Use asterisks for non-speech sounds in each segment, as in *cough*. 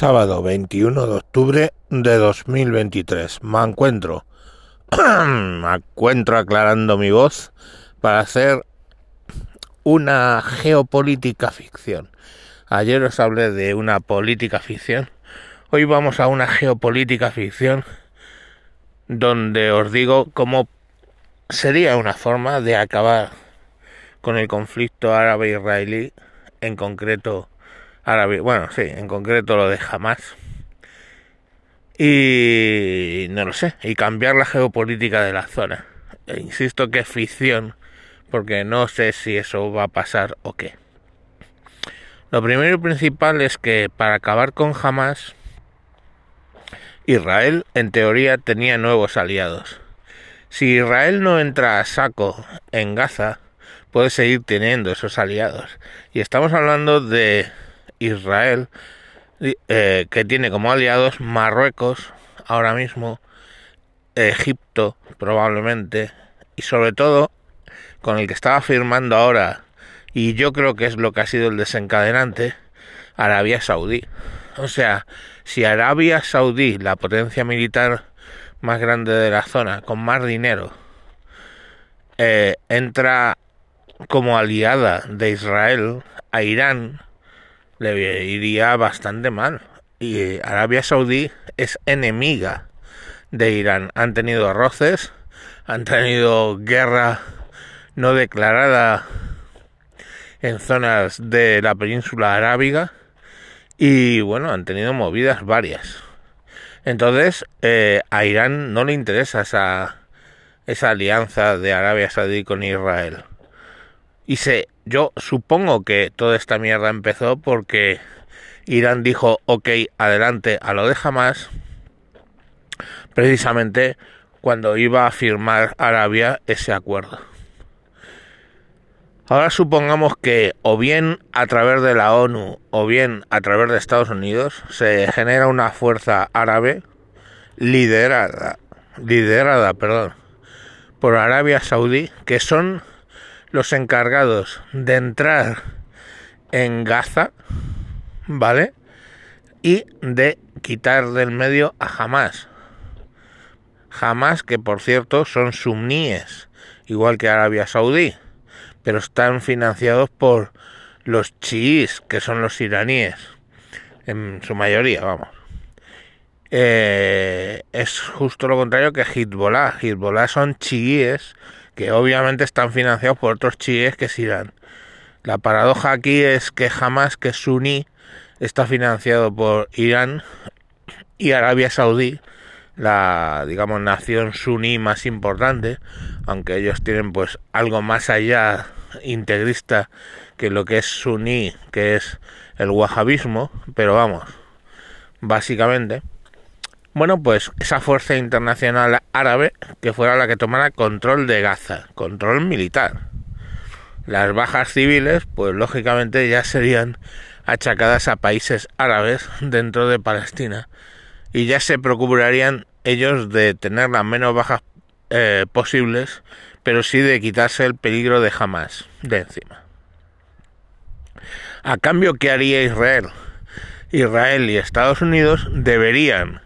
sábado 21 de octubre de 2023. Me encuentro, *coughs* me encuentro aclarando mi voz para hacer una geopolítica ficción. Ayer os hablé de una política ficción. Hoy vamos a una geopolítica ficción donde os digo cómo sería una forma de acabar con el conflicto árabe-israelí, en concreto árabe, bueno, sí, en concreto lo de Hamas. Y no lo sé, y cambiar la geopolítica de la zona. E insisto que es ficción, porque no sé si eso va a pasar o qué. Lo primero y principal es que para acabar con Hamas, Israel en teoría tenía nuevos aliados. Si Israel no entra a saco en Gaza, puede seguir teniendo esos aliados. Y estamos hablando de Israel, eh, que tiene como aliados Marruecos, ahora mismo, Egipto, probablemente, y sobre todo con el que estaba firmando ahora, y yo creo que es lo que ha sido el desencadenante, Arabia Saudí. O sea, si Arabia Saudí, la potencia militar más grande de la zona, con más dinero, eh, entra como aliada de Israel a Irán, le iría bastante mal. Y Arabia Saudí es enemiga de Irán. Han tenido roces, han tenido guerra no declarada en zonas de la península arábiga y bueno, han tenido movidas varias. Entonces, eh, a Irán no le interesa esa, esa alianza de Arabia Saudí con Israel. Y se, yo supongo que toda esta mierda empezó porque Irán dijo, ok, adelante a lo de Hamas, precisamente cuando iba a firmar Arabia ese acuerdo. Ahora supongamos que o bien a través de la ONU o bien a través de Estados Unidos se genera una fuerza árabe liderada, liderada, perdón, por Arabia Saudí, que son los encargados de entrar en Gaza, ¿vale? Y de quitar del medio a Hamas. Hamas, que por cierto son suníes, igual que Arabia Saudí, pero están financiados por los chiíes, que son los iraníes, en su mayoría, vamos. Eh, es justo lo contrario que Hezbollah. Hezbollah son chiíes que obviamente están financiados por otros chiíes que es Irán. La paradoja aquí es que jamás que suní está financiado por Irán y Arabia Saudí, la digamos nación suní más importante, aunque ellos tienen pues algo más allá integrista que lo que es suní, que es el wahabismo, pero vamos, básicamente bueno, pues esa fuerza internacional árabe que fuera la que tomara control de Gaza, control militar. Las bajas civiles, pues lógicamente ya serían achacadas a países árabes dentro de Palestina y ya se procurarían ellos de tener las menos bajas eh, posibles, pero sí de quitarse el peligro de jamás de encima. A cambio, ¿qué haría Israel? Israel y Estados Unidos deberían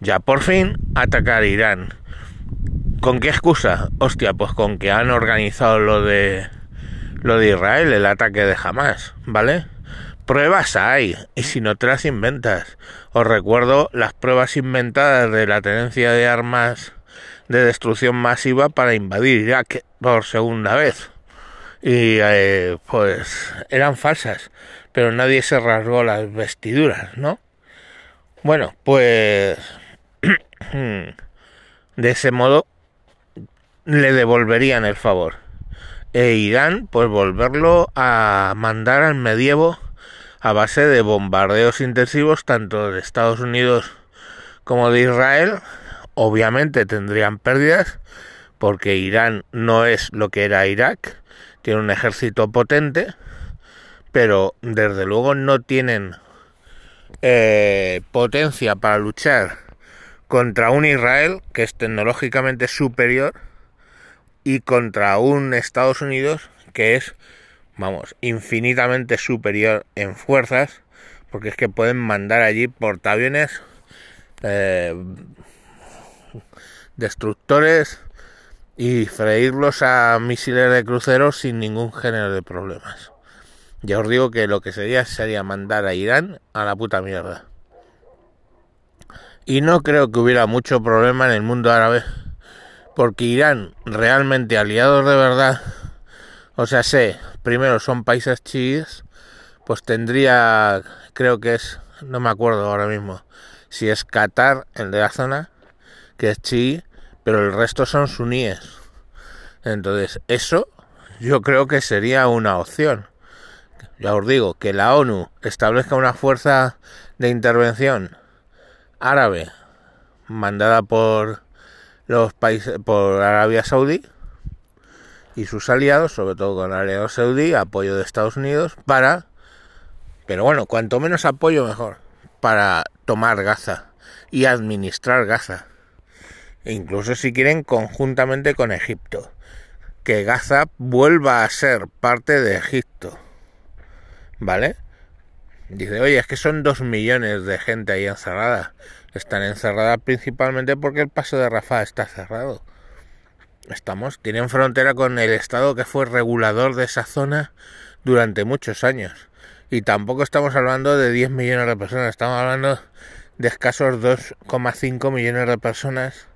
ya por fin atacar Irán. ¿Con qué excusa? Hostia, pues con que han organizado lo de lo de Israel, el ataque de Hamas, ¿vale? Pruebas hay, y si no te las inventas. Os recuerdo las pruebas inventadas de la tenencia de armas de destrucción masiva para invadir Irak por segunda vez. Y eh, pues eran falsas, pero nadie se rasgó las vestiduras, ¿no? Bueno, pues de ese modo le devolverían el favor. E Irán, pues volverlo a mandar al medievo a base de bombardeos intensivos tanto de Estados Unidos como de Israel. Obviamente tendrían pérdidas porque Irán no es lo que era Irak, tiene un ejército potente, pero desde luego no tienen eh, potencia para luchar contra un Israel que es tecnológicamente superior y contra un Estados Unidos que es, vamos, infinitamente superior en fuerzas porque es que pueden mandar allí portaaviones, eh, destructores y freírlos a misiles de cruceros sin ningún género de problemas. Ya os digo que lo que sería sería mandar a Irán a la puta mierda. Y no creo que hubiera mucho problema en el mundo árabe, porque Irán realmente aliados de verdad, o sea, sé, primero son países chiíes, pues tendría, creo que es, no me acuerdo ahora mismo, si es Qatar, el de la zona, que es chií, pero el resto son suníes. Entonces, eso yo creo que sería una opción. Ya os digo, que la ONU establezca una fuerza de intervención árabe mandada por los países por Arabia Saudí y sus aliados, sobre todo con Arabia Saudí, apoyo de Estados Unidos para pero bueno, cuanto menos apoyo mejor para tomar Gaza y administrar Gaza. E incluso si quieren conjuntamente con Egipto. Que Gaza vuelva a ser parte de Egipto. ¿Vale? Dice, oye, es que son dos millones de gente ahí encerrada. Están encerradas principalmente porque el paso de Rafah está cerrado. Estamos, tienen frontera con el Estado que fue regulador de esa zona durante muchos años y tampoco estamos hablando de 10 millones de personas, estamos hablando de escasos 2,5 millones de personas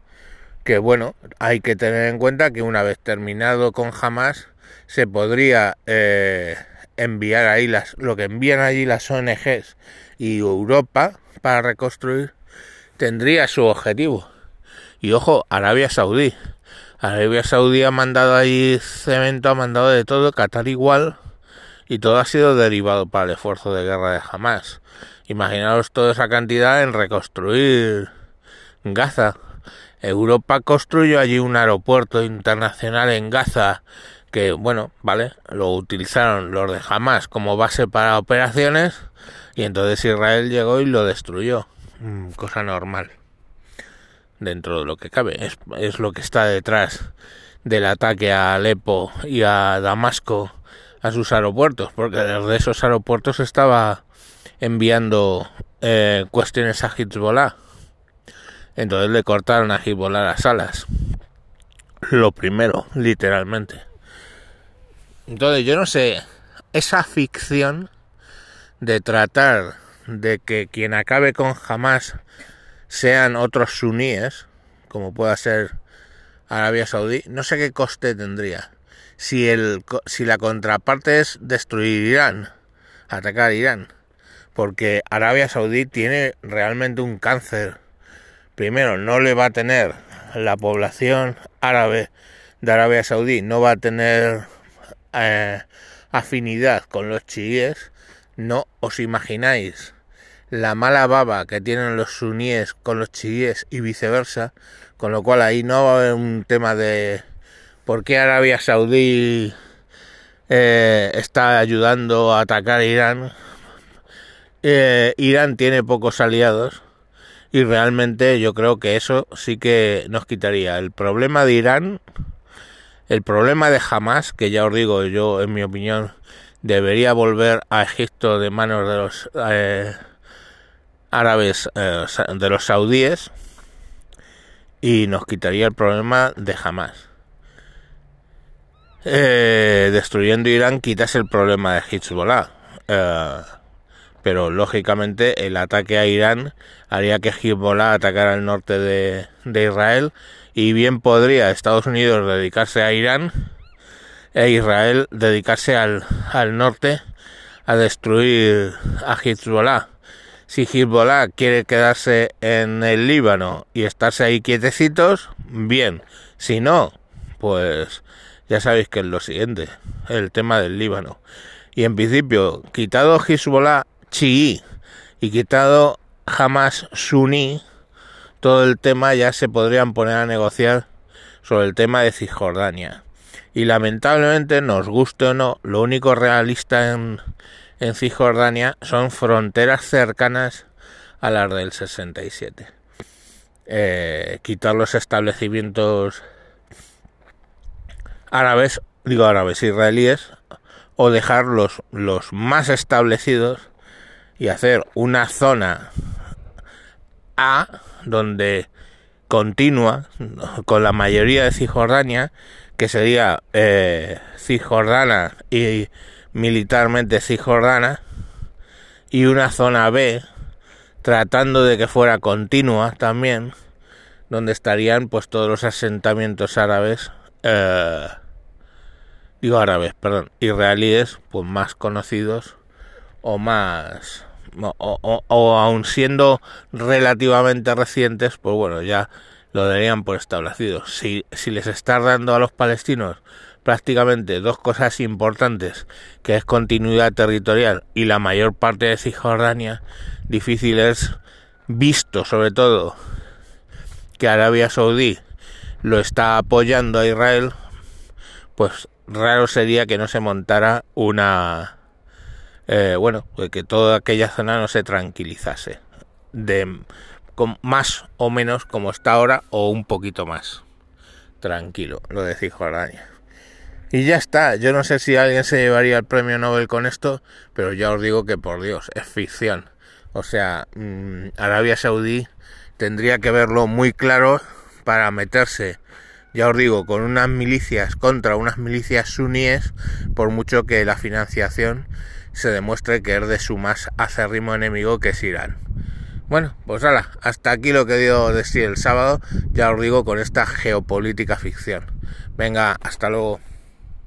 que bueno, hay que tener en cuenta que una vez terminado con Hamas se podría eh, enviar ahí las, lo que envían allí las ONGs y Europa para reconstruir tendría su objetivo. Y ojo, Arabia Saudí. Arabia Saudí ha mandado ahí cemento, ha mandado de todo, Qatar igual, y todo ha sido derivado para el esfuerzo de guerra de Hamas. Imaginaos toda esa cantidad en reconstruir Gaza. Europa construyó allí un aeropuerto internacional en Gaza que, bueno, vale, lo utilizaron los de Hamas como base para operaciones y entonces Israel llegó y lo destruyó. Mm, cosa normal. Dentro de lo que cabe. Es, es lo que está detrás del ataque a Alepo y a Damasco a sus aeropuertos, porque desde esos aeropuertos estaba enviando eh, cuestiones a Hezbollah. Entonces le cortaron a Hezbollah las alas. Lo primero, literalmente. Entonces yo no sé, esa ficción de tratar de que quien acabe con Hamas sean otros suníes, como pueda ser Arabia Saudí, no sé qué coste tendría si, el, si la contraparte es destruir Irán, atacar Irán. Porque Arabia Saudí tiene realmente un cáncer. Primero, no le va a tener la población árabe de Arabia Saudí, no va a tener eh, afinidad con los chiíes. No os imagináis la mala baba que tienen los suníes con los chiíes y viceversa. Con lo cual ahí no va a haber un tema de ¿Por qué Arabia Saudí eh, está ayudando a atacar a Irán? Eh, Irán tiene pocos aliados y realmente yo creo que eso sí que nos quitaría. El problema de Irán, el problema de Hamas, que ya os digo yo en mi opinión, debería volver a Egipto de manos de los eh, árabes, de los saudíes, y nos quitaría el problema de Hamas. Eh, destruyendo Irán quitas el problema de Hezbollah. Eh, pero lógicamente el ataque a Irán haría que Hezbollah atacara el norte de, Israel y bien podría Estados Unidos dedicarse a Irán e Israel dedicarse al, al norte a destruir a Hezbollah. Si Hezbollah quiere quedarse en el Líbano y estarse ahí quietecitos, bien. Si no, pues ya sabéis que es lo siguiente, el tema del Líbano. Y en principio, quitado Hezbollah chií y quitado Hamas suní, todo el tema ya se podrían poner a negociar sobre el tema de Cisjordania. Y lamentablemente, nos guste o no, lo único realista en, Cisjordania son fronteras cercanas a las del 67. Eh, quitar los establecimientos árabes, digo árabes, israelíes, o dejar los, los más establecidos y hacer una zona A donde continua con la mayoría de Cisjordania, que sería eh, Cisjordana y militarmente Cisjordana, y una zona B tratando de que fuera continua también, donde estarían pues todos los asentamientos árabes, eh, digo árabes, perdón, israelíes, pues más conocidos o más o, o, aun siendo relativamente recientes, pues bueno, ya lo darían por establecido. Si, si les está dando a los palestinos prácticamente dos cosas importantes, que es continuidad territorial y la mayor parte de Cisjordania, difícil es, visto sobre todo que Arabia Saudí lo está apoyando a Israel, pues raro sería que no se montara una eh, bueno, que toda aquella zona no se tranquilizase, con más o menos como está ahora o un poquito más tranquilo, lo de Cisjordania. Y ya está, yo no sé si alguien se llevaría el premio Nobel con esto, pero ya os digo que por Dios, es ficción. O sea, mm, Arabia Saudí tendría que verlo muy claro para meterse, ya os digo, con unas milicias contra unas milicias suníes, por mucho que la financiación se demuestre que es de su más acérrimo enemigo que es Irán. Bueno, pues ahora, hasta aquí lo que dio de sí el sábado, ya os digo con esta geopolítica ficción. Venga, hasta luego.